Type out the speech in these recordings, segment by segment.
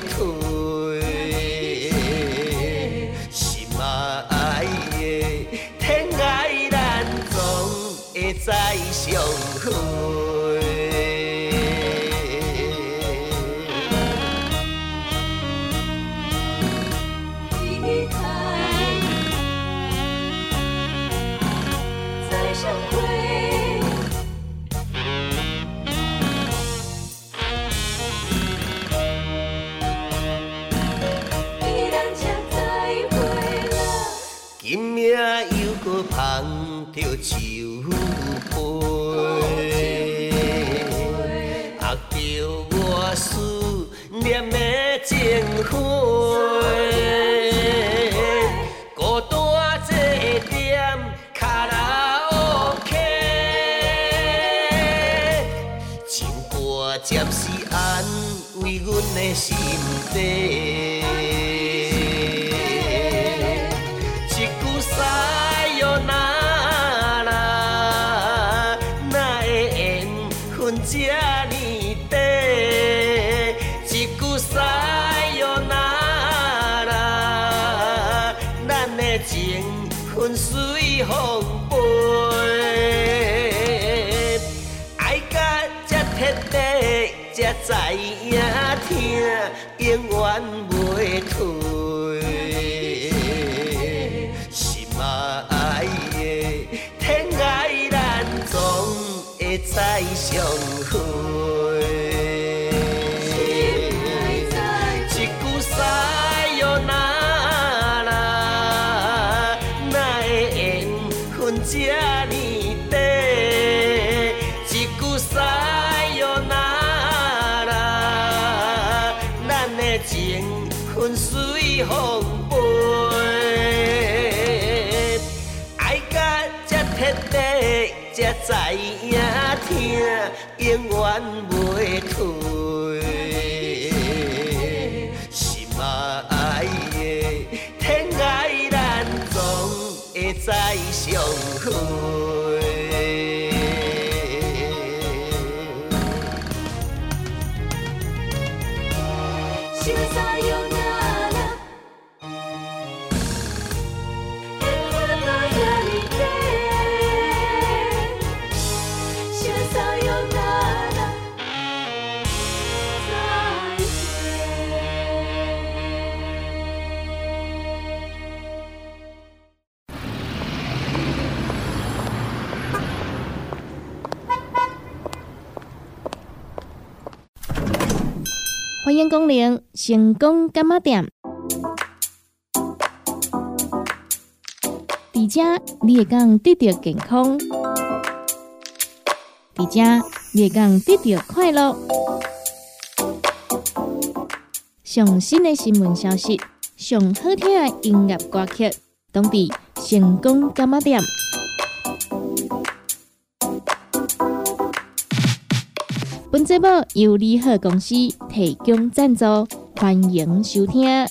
开。心爱的，天爱咱总会再相会。孤单坐点卡拉 OK，情歌接是安慰阮的心底。情分随风飞。爱甲这彻底，才知影听，永远袂退。心啊爱的，天爱咱总会再知影听，永远袂退。功能成功干妈店。伫遮你会讲得到健康，伫遮你会讲得到快乐。上新的新闻消息，上好听的音乐歌曲，拢伫成功干妈店。节目由利好公司提供赞助，欢迎收听。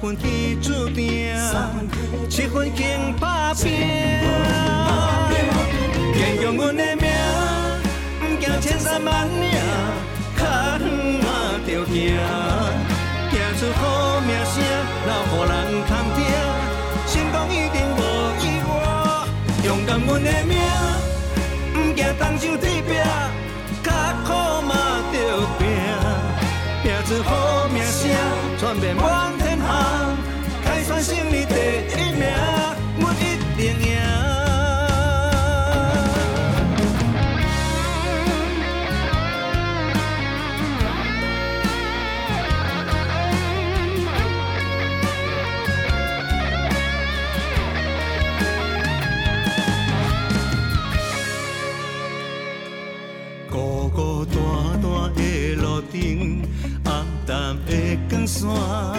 分天注定，七分经打拼。坚强阮的命，不惊千山万岭，较远嘛着行。行出好名声，留予人通听。成功一定无意外，勇敢阮的命，不惊东墙铁壁，较苦嘛着拼。拼出好名声，传遍满。开创胜利第一名，我一定赢。孤孤单单的路程，暗淡的光线。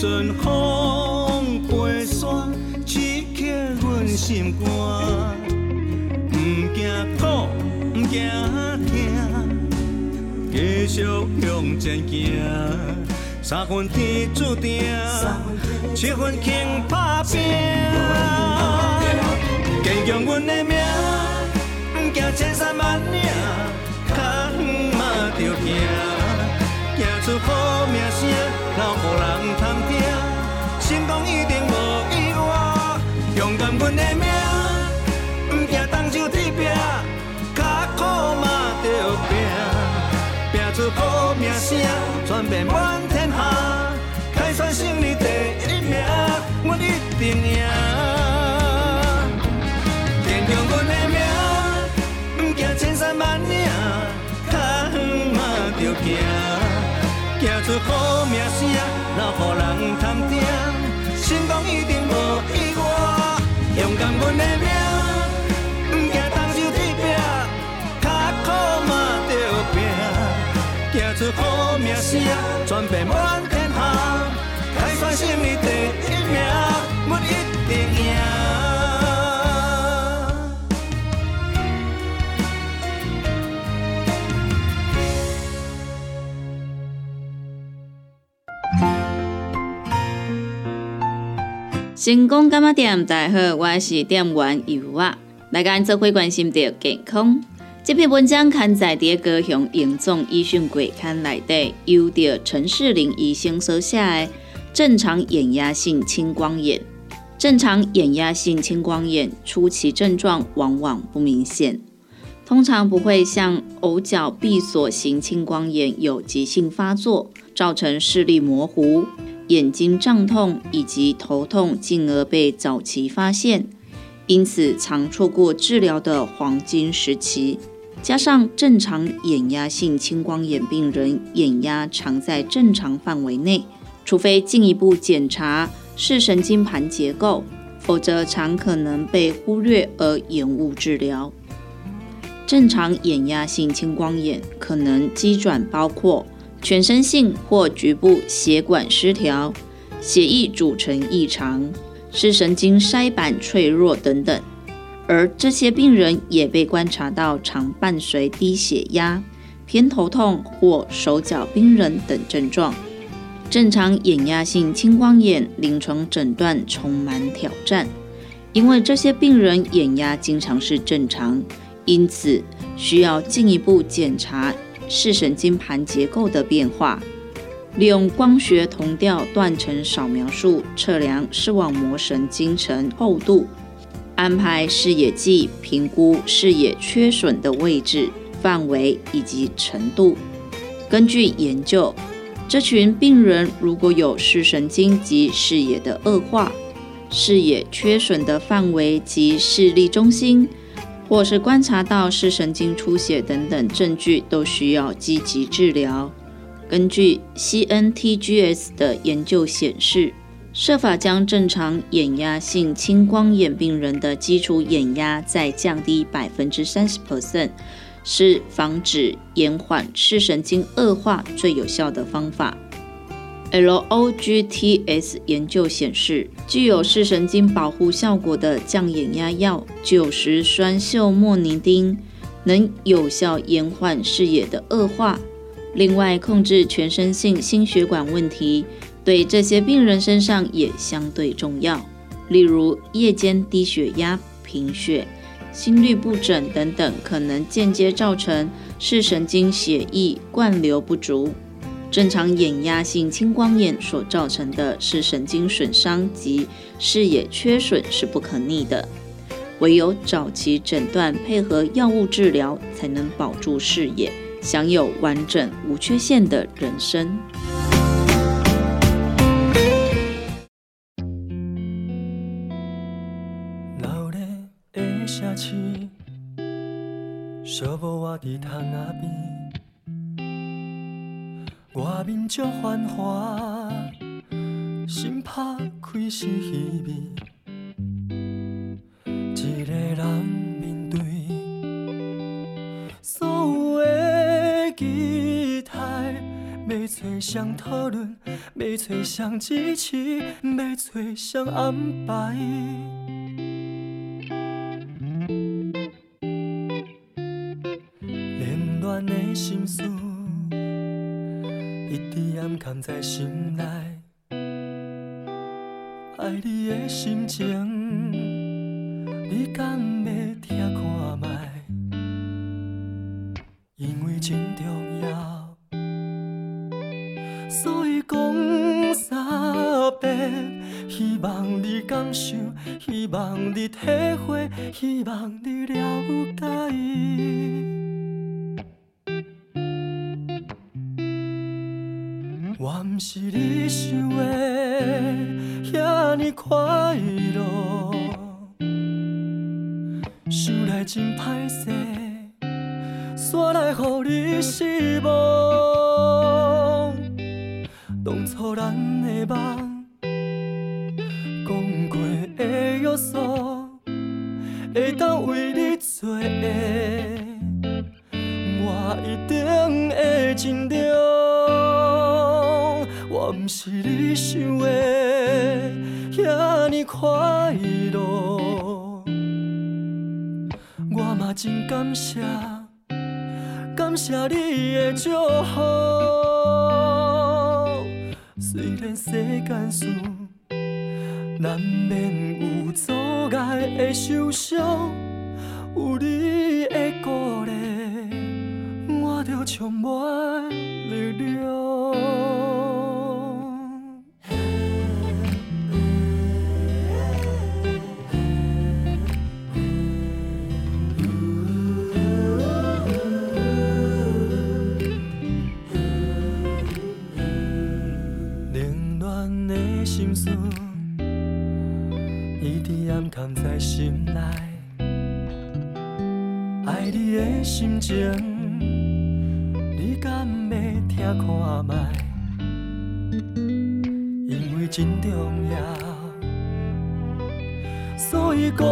阵风飞沙，刺激阮心肝。不惊苦，不惊痛，继续向前行。三分天注定，七分肯打拼。坚强阮的命，不惊千山万岭，较远嘛着行。出好名声，留予人通听。成功一定无意外，勇敢阮的命，不惊东墙铁壁，艰苦嘛着拼。拼出好名声，传遍满天下，开创胜利第一名，我一定赢。坚强阮的命，不惊千山万岭，较远嘛着行。出好名声，留予人探听。成功一定无意外，勇敢阮的命，不惊东墙铁壁，较苦嘛着拼。行出好名声，传遍满天下，开创胜利第一名，成功干嘛店？大家好，我是店员尤啊。来跟做会关心到健康。这篇文章刊在第高雄营总医讯鬼刊内底，由着陈世林医生所写的正常眼压性青光眼。正常眼压性青光眼初期症状往往不明显，通常不会像偶角闭锁型青光眼有急性发作，造成视力模糊。眼睛胀痛以及头痛，进而被早期发现，因此常错过治疗的黄金时期。加上正常眼压性青光眼病人眼压常在正常范围内，除非进一步检查视神经盘结构，否则常可能被忽略而延误治疗。正常眼压性青光眼可能机转包括。全身性或局部血管失调、血液组成异常、视神经筛板脆弱等等，而这些病人也被观察到常伴随低血压、偏头痛或手脚冰冷等症状。正常眼压性青光眼临床诊断充满挑战，因为这些病人眼压经常是正常，因此需要进一步检查。视神经盘结构的变化，利用光学同调断层扫描术测量视网膜神经层厚度，安排视野计评估视野缺损的位置、范围以及程度。根据研究，这群病人如果有视神经及视野的恶化、视野缺损的范围及视力中心，或是观察到视神经出血等等证据，都需要积极治疗。根据 CNTGS 的研究显示，设法将正常眼压性青光眼病人的基础眼压再降低百分之三十 percent。是防止延缓视神经恶化最有效的方法。LOGTS 研究显示，具有视神经保护效果的降眼压药九十酸溴莫尼丁能有效延缓视野的恶化。另外，控制全身性心血管问题对这些病人身上也相对重要，例如夜间低血压、贫血。心律不整等等，可能间接造成视神经血液灌流不足。正常眼压性青光眼所造成的视神经损伤及视野缺损是不可逆的，唯有早期诊断配合药物治疗，才能保住视野，享有完整无缺陷的人生。城市，寂寞我伫窗仔边，外面足繁华，心拍开是稀微。一个人面对所有的期待，要找谁讨论，要找谁支持，要找谁安排。在心当初咱的梦，讲过的约束，会当为你做，我一定会尽力。我不是你想的遐尼快乐，我嘛真感谢，感谢你的祝福。虽然世间事难免有阻碍会受伤，有你的鼓励，我就充满。真重要，所以讲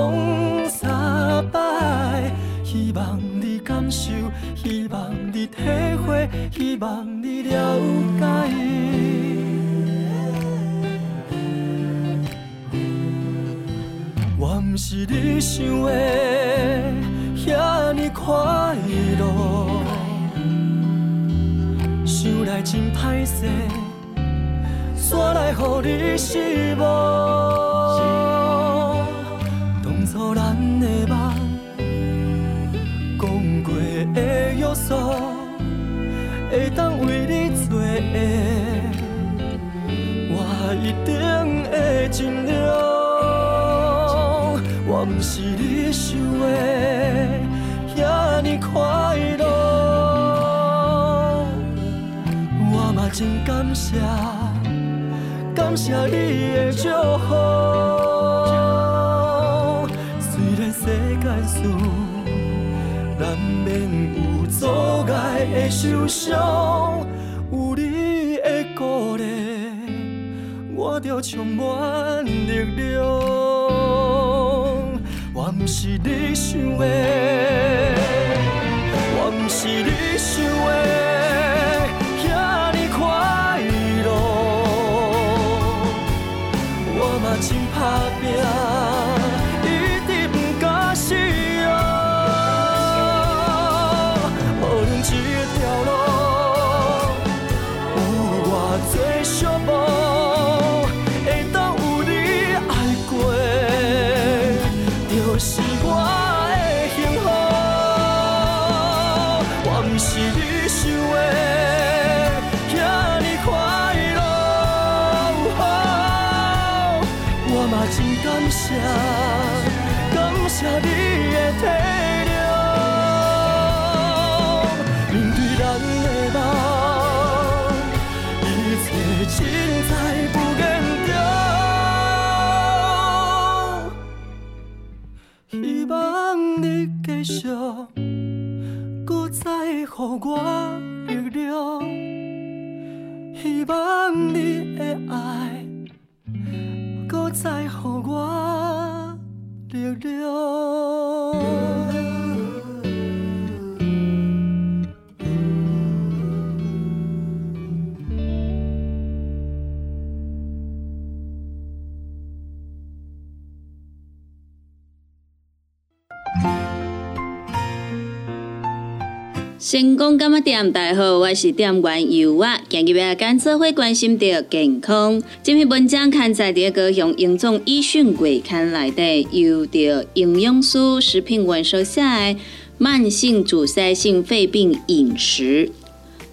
三摆，希望你感受，希望你体会，希望你了解。是你想的遐尼快乐，想来真歹势，煞来予你失望。当初咱的梦，讲过的约束，会当为你做的，我一定会尽力。我不是你想的遐尼快乐，嘛真感谢，感谢你的祝福。虽然世间事难免有阻碍的受伤，有你的鼓励，我就充满力量。我不是你想的，成功干嘛店？大家好，我是店员尤啊。今日要跟社会关心到健康。这篇文章刊载伫高雄营总医讯月刊内底，由着营养师食品文所写的慢性阻塞性肺病饮食。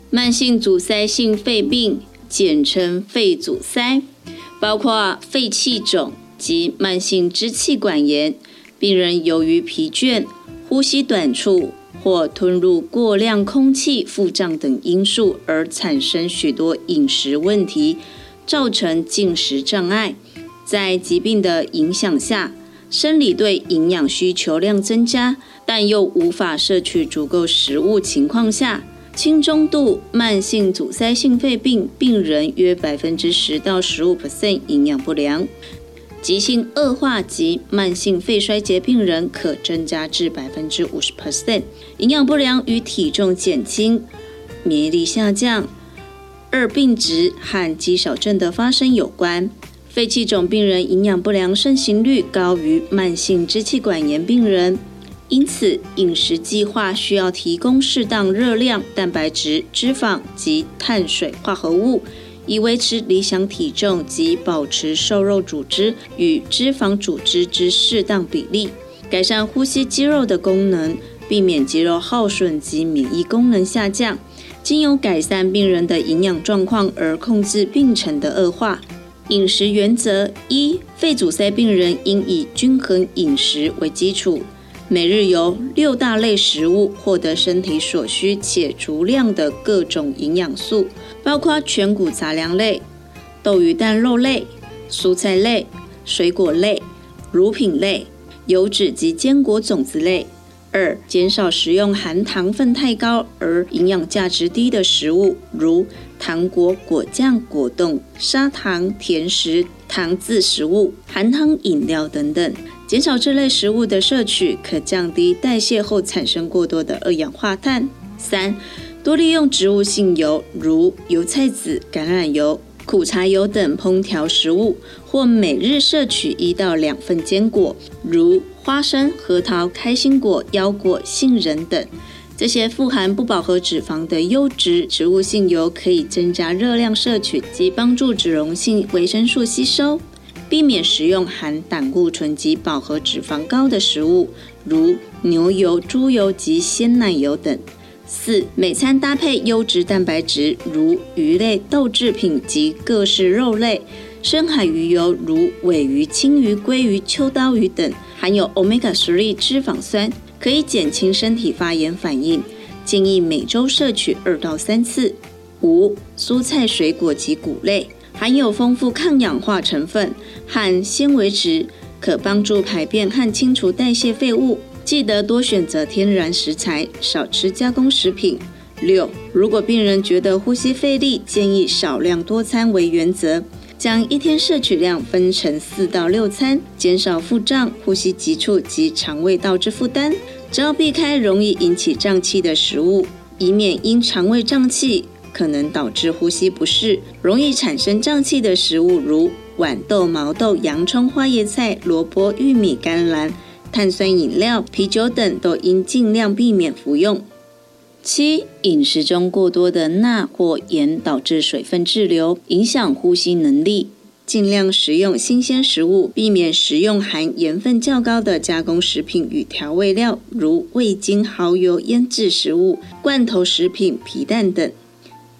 慢性阻塞性肺病，简称肺阻塞，包括肺气肿及慢性支气管炎。病人由于疲倦、呼吸短促。或吞入过量空气、腹胀等因素而产生许多饮食问题，造成进食障碍。在疾病的影响下，生理对营养需求量增加，但又无法摄取足够食物情况下，轻中度慢性阻塞性肺病病人约百分之十到十五 percent 营养不良。急性恶化及慢性肺衰竭病人可增加至百分之五十 percent。营养不良与体重减轻、免疫力下降、二病值和肌少症的发生有关。肺气肿病人营养不良盛行率高于慢性支气管炎病人，因此饮食计划需要提供适当热量、蛋白质、脂肪及碳水化合物。以维持理想体重及保持瘦肉组织与脂肪组织之适当比例，改善呼吸肌肉的功能，避免肌肉耗损及免疫功能下降，经由改善病人的营养状况而控制病程的恶化。饮食原则：一、肺阻塞病人应以均衡饮食为基础。每日由六大类食物获得身体所需且足量的各种营养素，包括全谷杂粮类、豆鱼蛋肉类、蔬菜类、水果类、乳品类、油脂及坚果种子类。二、减少食用含糖分太高而营养价值低的食物，如糖果、果酱、果冻、砂糖、甜食、糖渍食物、含糖饮料等等。减少这类食物的摄取，可降低代谢后产生过多的二氧化碳。三、多利用植物性油，如油菜籽、橄榄油、苦茶油等烹调食物，或每日摄取一到两份坚果，如花生、核桃、开心果、腰果、杏仁等。这些富含不饱和脂肪的优质植物性油，可以增加热量摄取及帮助脂溶性维生素吸收。避免食用含胆固醇及饱和脂肪高的食物，如牛油、猪油及鲜奶油等。四、每餐搭配优质蛋白质，如鱼类、豆制品及各式肉类。深海鱼油如尾鱼、青鱼、鲑鱼、秋刀鱼等，含有 omega 3脂肪酸，可以减轻身体发炎反应。建议每周摄取二到三次。五、蔬菜、水果及谷类含有丰富抗氧化成分和纤维质，可帮助排便和清除代谢废物。记得多选择天然食材，少吃加工食品。六、如果病人觉得呼吸费力，建议少量多餐为原则，将一天摄取量分成四到六餐，减少腹胀、呼吸急促及肠胃道之负担。只要避开容易引起胀气的食物，以免因肠胃胀气可能导致呼吸不适。容易产生胀气的食物，如豌豆、毛豆、洋葱、花椰菜、萝卜、玉米、甘蓝、碳酸饮料、啤酒等，都应尽量避免服用。七、饮食中过多的钠或盐导致水分滞留，影响呼吸能力。尽量食用新鲜食物，避免食用含盐分较高的加工食品与调味料，如味精、蚝油、腌制食物、罐头食品、皮蛋等。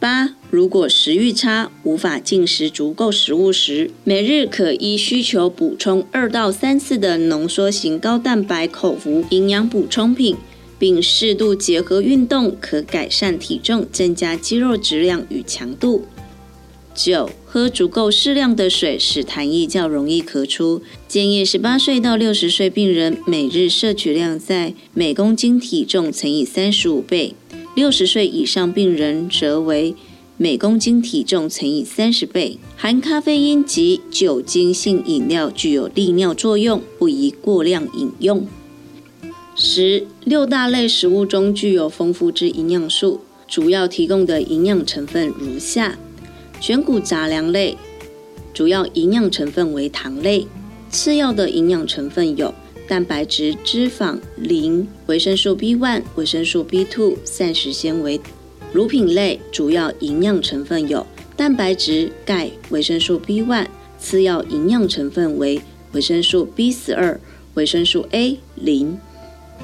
八、如果食欲差，无法进食足够食物时，每日可依需求补充二到三次的浓缩型高蛋白口服营养补充品。并适度结合运动，可改善体重，增加肌肉质量与强度。九、喝足够适量的水，使痰液较容易咳出。建议十八岁到六十岁病人每日摄取量在每公斤体重乘以三十五倍，六十岁以上病人则为每公斤体重乘以三十倍。含咖啡因及酒精性饮料具有利尿作用，不宜过量饮用。十六大类食物中具有丰富之营养素，主要提供的营养成分如下：全谷杂粮类，主要营养成分为糖类；次要的营养成分有蛋白质、脂肪、磷、维生素 B1、维生素 B2、膳食纤维。乳品类主要营养成分有蛋白质、钙、维生素 B1；次要营养成分为维生素 B12、维生素 A、磷。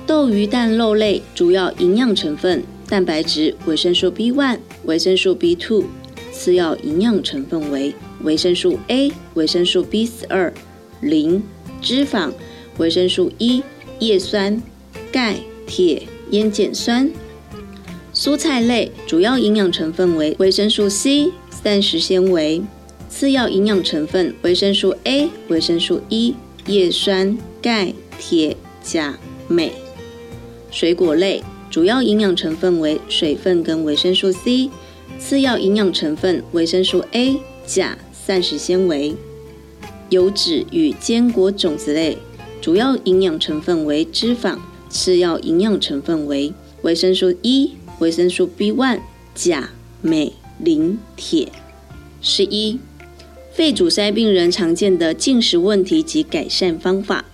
豆鱼蛋肉类主要营养成分：蛋白质、维生素 B1、维生素 B2；次要营养成分为维生素 A、维生素 B12、磷、脂肪、维生素 E、叶酸、钙、铁、烟碱酸。蔬菜类主要营养成分为维生素 C、膳食纤维；次要营养成分维生素 A、维生素 E、叶酸、钙、铁、钾、镁。水果类主要营养成分为水分跟维生素 C，次要营养成分维生素 A、钾、膳食纤维。油脂与坚果种子类主要营养成分为脂肪，次要营养成分为维生素 E、维生素 B1、钾、镁、磷、铁。十一、肺阻塞病人常见的进食问题及改善方法：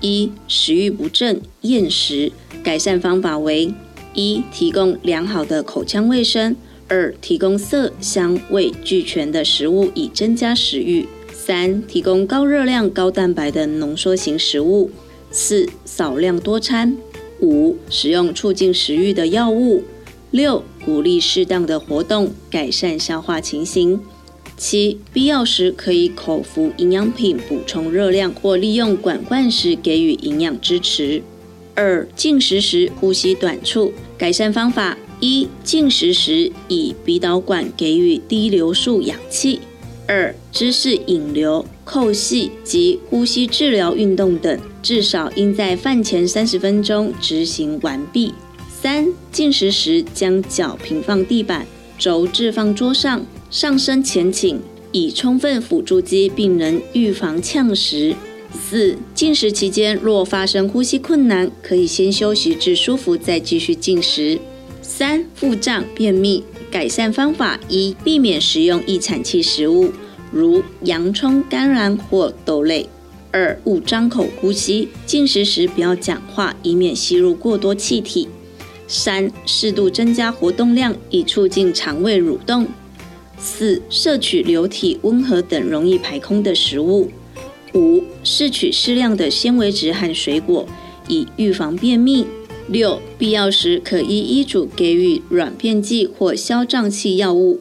一、食欲不振、厌食。改善方法为：一、提供良好的口腔卫生；二、提供色香味俱全的食物以增加食欲；三、提供高热量、高蛋白的浓缩型食物；四、少量多餐；五、使用促进食欲的药物；六、鼓励适当的活动，改善消化情形；七、必要时可以口服营养品补充热量，或利用管灌时给予营养支持。二、进食时呼吸短促，改善方法：一、进食时以鼻导管给予低流速氧气；二、姿势引流、扣系及呼吸治疗运动等，至少应在饭前三十分钟执行完毕。三、进食时将脚平放地板，肘置放桌上，上身前倾，以充分辅助肌，并能预防呛食。四、进食期间若发生呼吸困难，可以先休息至舒服再继续进食。三、腹胀、便秘改善方法：一、避免食用易产气食物，如洋葱、甘蓝或豆类；二、勿张口呼吸，进食时不要讲话，以免吸入过多气体。三、适度增加活动量，以促进肠胃蠕动。四、摄取流体温和等容易排空的食物。五、摄取适量的纤维质和水果，以预防便秘。六、必要时可依医嘱给予软便剂或消胀气药物。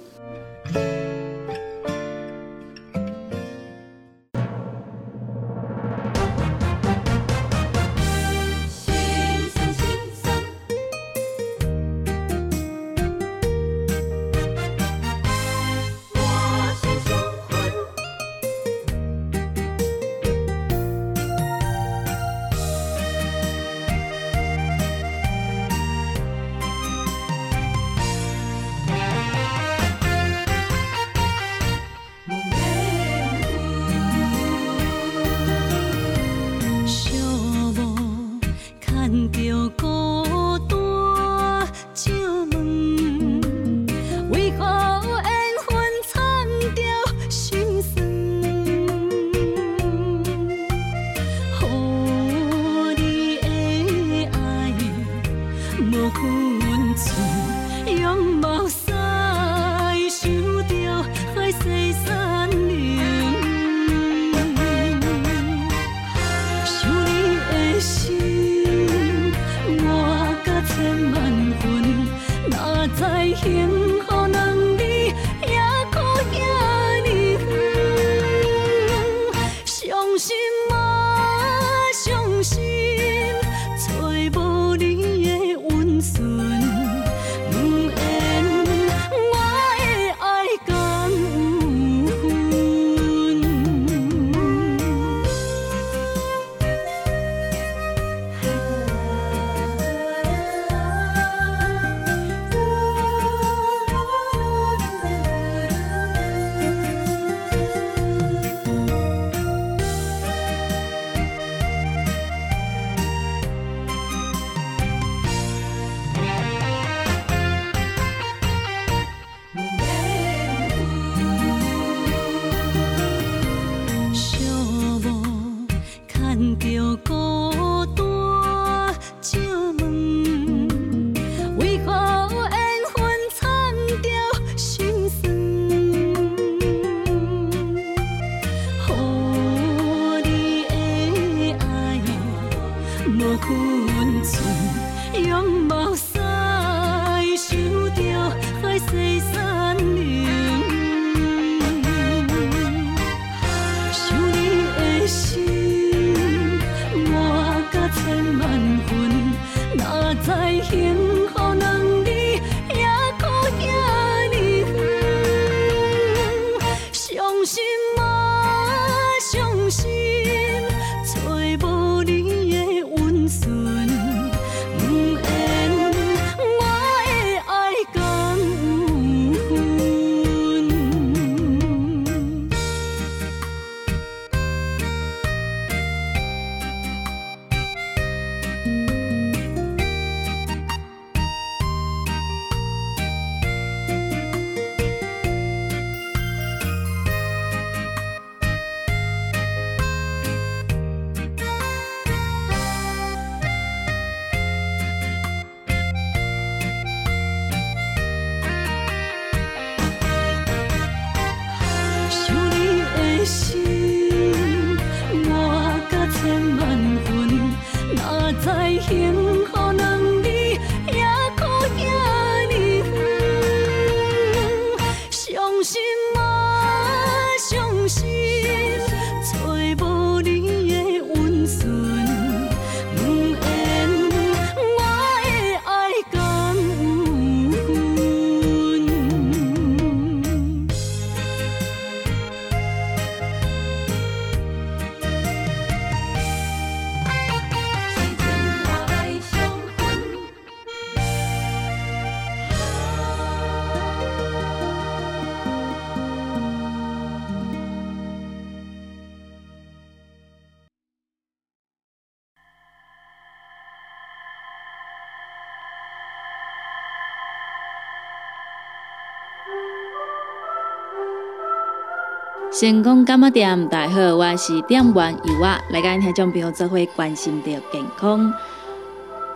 成功干么店，大家好，我是店员尤啊，来跟听众朋友做会关心的健康。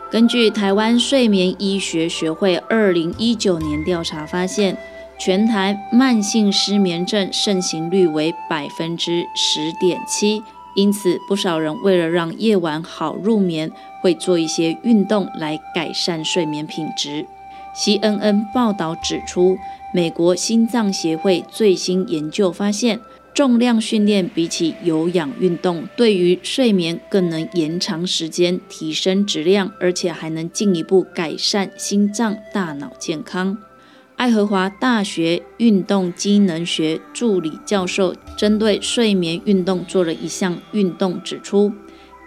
根据台湾睡眠医学学会二零一九年调查发现，全台慢性失眠症盛行率为百分之十点七，因此不少人为了让夜晚好入眠，会做一些运动来改善睡眠品质。CNN 报道指出，美国心脏协会最新研究发现。重量训练比起有氧运动，对于睡眠更能延长时间、提升质量，而且还能进一步改善心脏、大脑健康。爱荷华大学运动机能学助理教授针对睡眠运动做了一项运动，指出。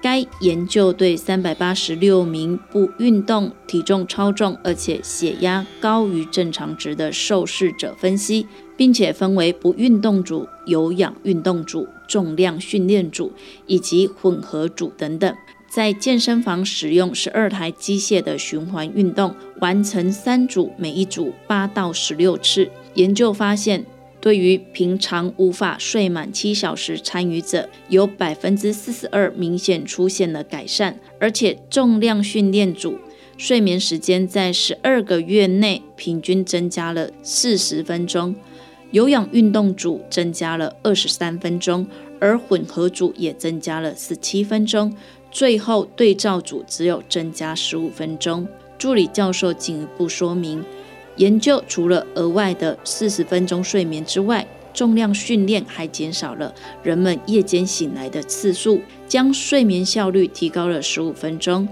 该研究对三百八十六名不运动、体重超重，而且血压高于正常值的受试者分析，并且分为不运动组、有氧运动组、重量训练组以及混合组等等。在健身房使用十二台机械的循环运动，完成三组，每一组八到十六次。研究发现。对于平常无法睡满七小时参与者，有百分之四十二明显出现了改善，而且重量训练组睡眠时间在十二个月内平均增加了四十分钟，有氧运动组增加了二十三分钟，而混合组也增加了十七分钟，最后对照组只有增加十五分钟。助理教授进一步说明。研究除了额外的四十分钟睡眠之外，重量训练还减少了人们夜间醒来的次数，将睡眠效率提高了十五分钟。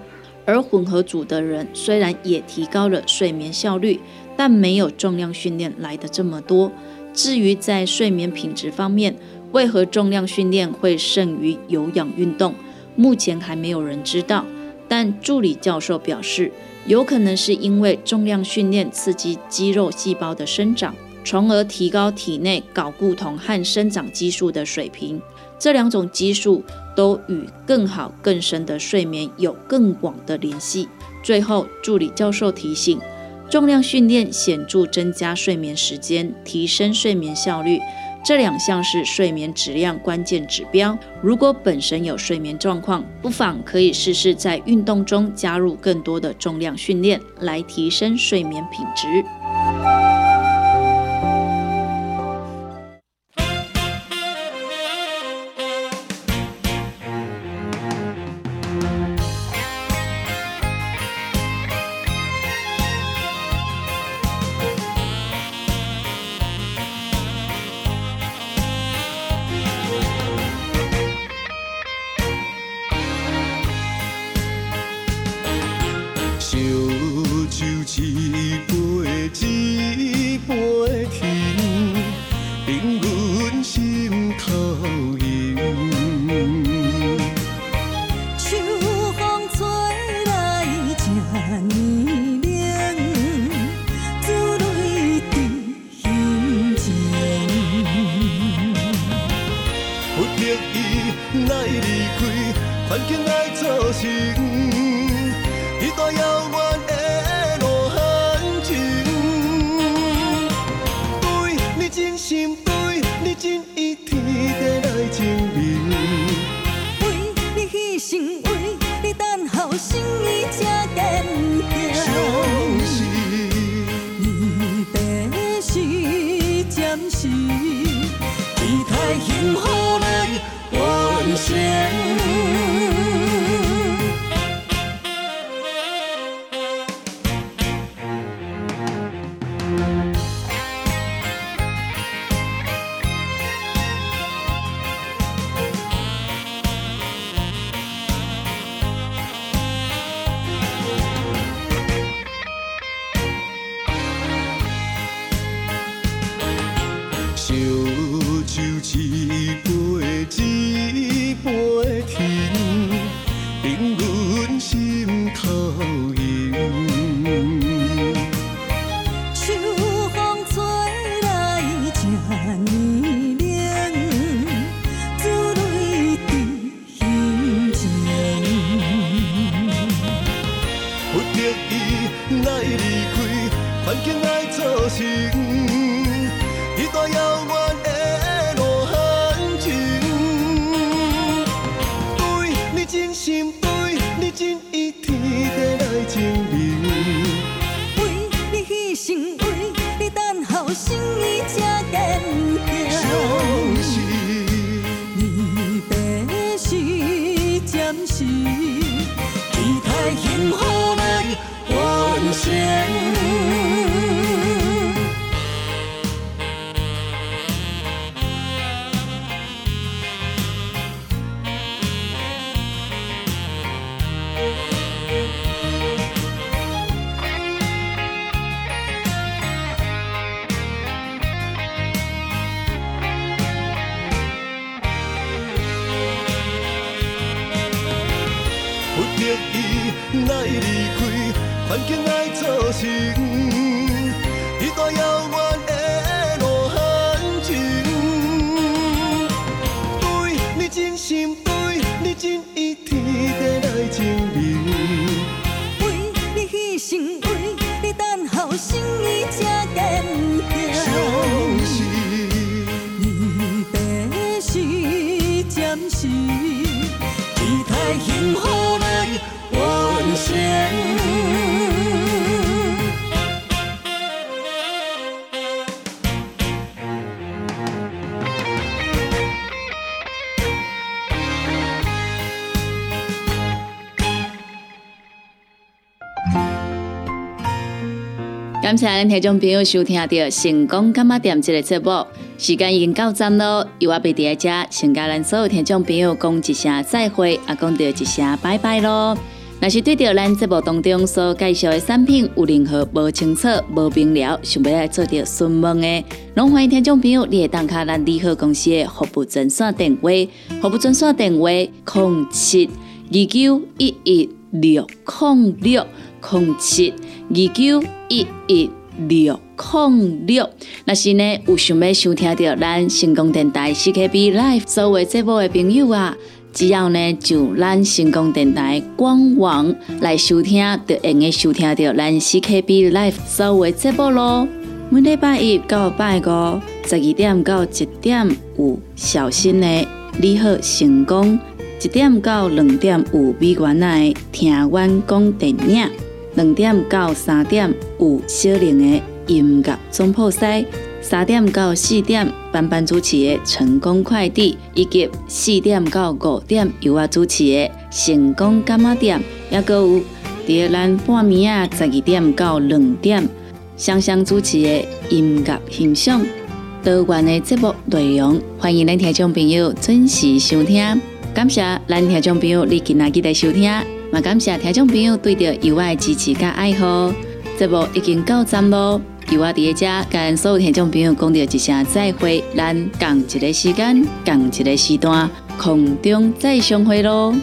而混合组的人虽然也提高了睡眠效率，但没有重量训练来的这么多。至于在睡眠品质方面，为何重量训练会胜于有氧运动，目前还没有人知道。但助理教授表示。有可能是因为重量训练刺激肌肉细胞的生长，从而提高体内睾固酮和生长激素的水平。这两种激素都与更好、更深的睡眠有更广的联系。最后，助理教授提醒，重量训练显著增加睡眠时间，提升睡眠效率。这两项是睡眠质量关键指标。如果本身有睡眠状况，不妨可以试试在运动中加入更多的重量训练，来提升睡眠品质。听众朋友收听到《成功干嘛店》这个节目，时间已经到站咯，由我贝伫遮，先甲咱所有听众朋友讲一声再会，也讲到一声拜拜咯。若是对着咱节目当中所介绍的产品有任何无清楚、无明了，想要来做着询问的，拢欢迎听众朋友你会打卡咱利好公司的服务专线电话，服务专线电话零七二九一一六零六零七二九一一六零六。若是呢有想要收听到咱成功电台 CKB Live 所有节目的朋友啊，只要呢就咱成功电台官网来收听，就会用收听到咱 CKB Live 所有节目咯。每礼拜一到拜五十二点到一点有小新的你好成功，一点到两点有美元仔的听阮讲电影。两点到三点有小玲的音乐总铺西，三点到四点班班主持的成功快递，以及四点到五点由我主持的成功干妈店，也搁有伫咱半暝啊十二点到两点双双主持的音乐欣赏。多元的节目内容，欢迎咱听众朋友准时收听。感谢咱听众朋友你今仔日来收听。嘛，感谢听众朋友对着友爱的支持甲爱好，节目已经到站咯。由我伫遮跟所有听众朋友讲着一声再会，咱共一个时间，共一个时段，空中再相会咯。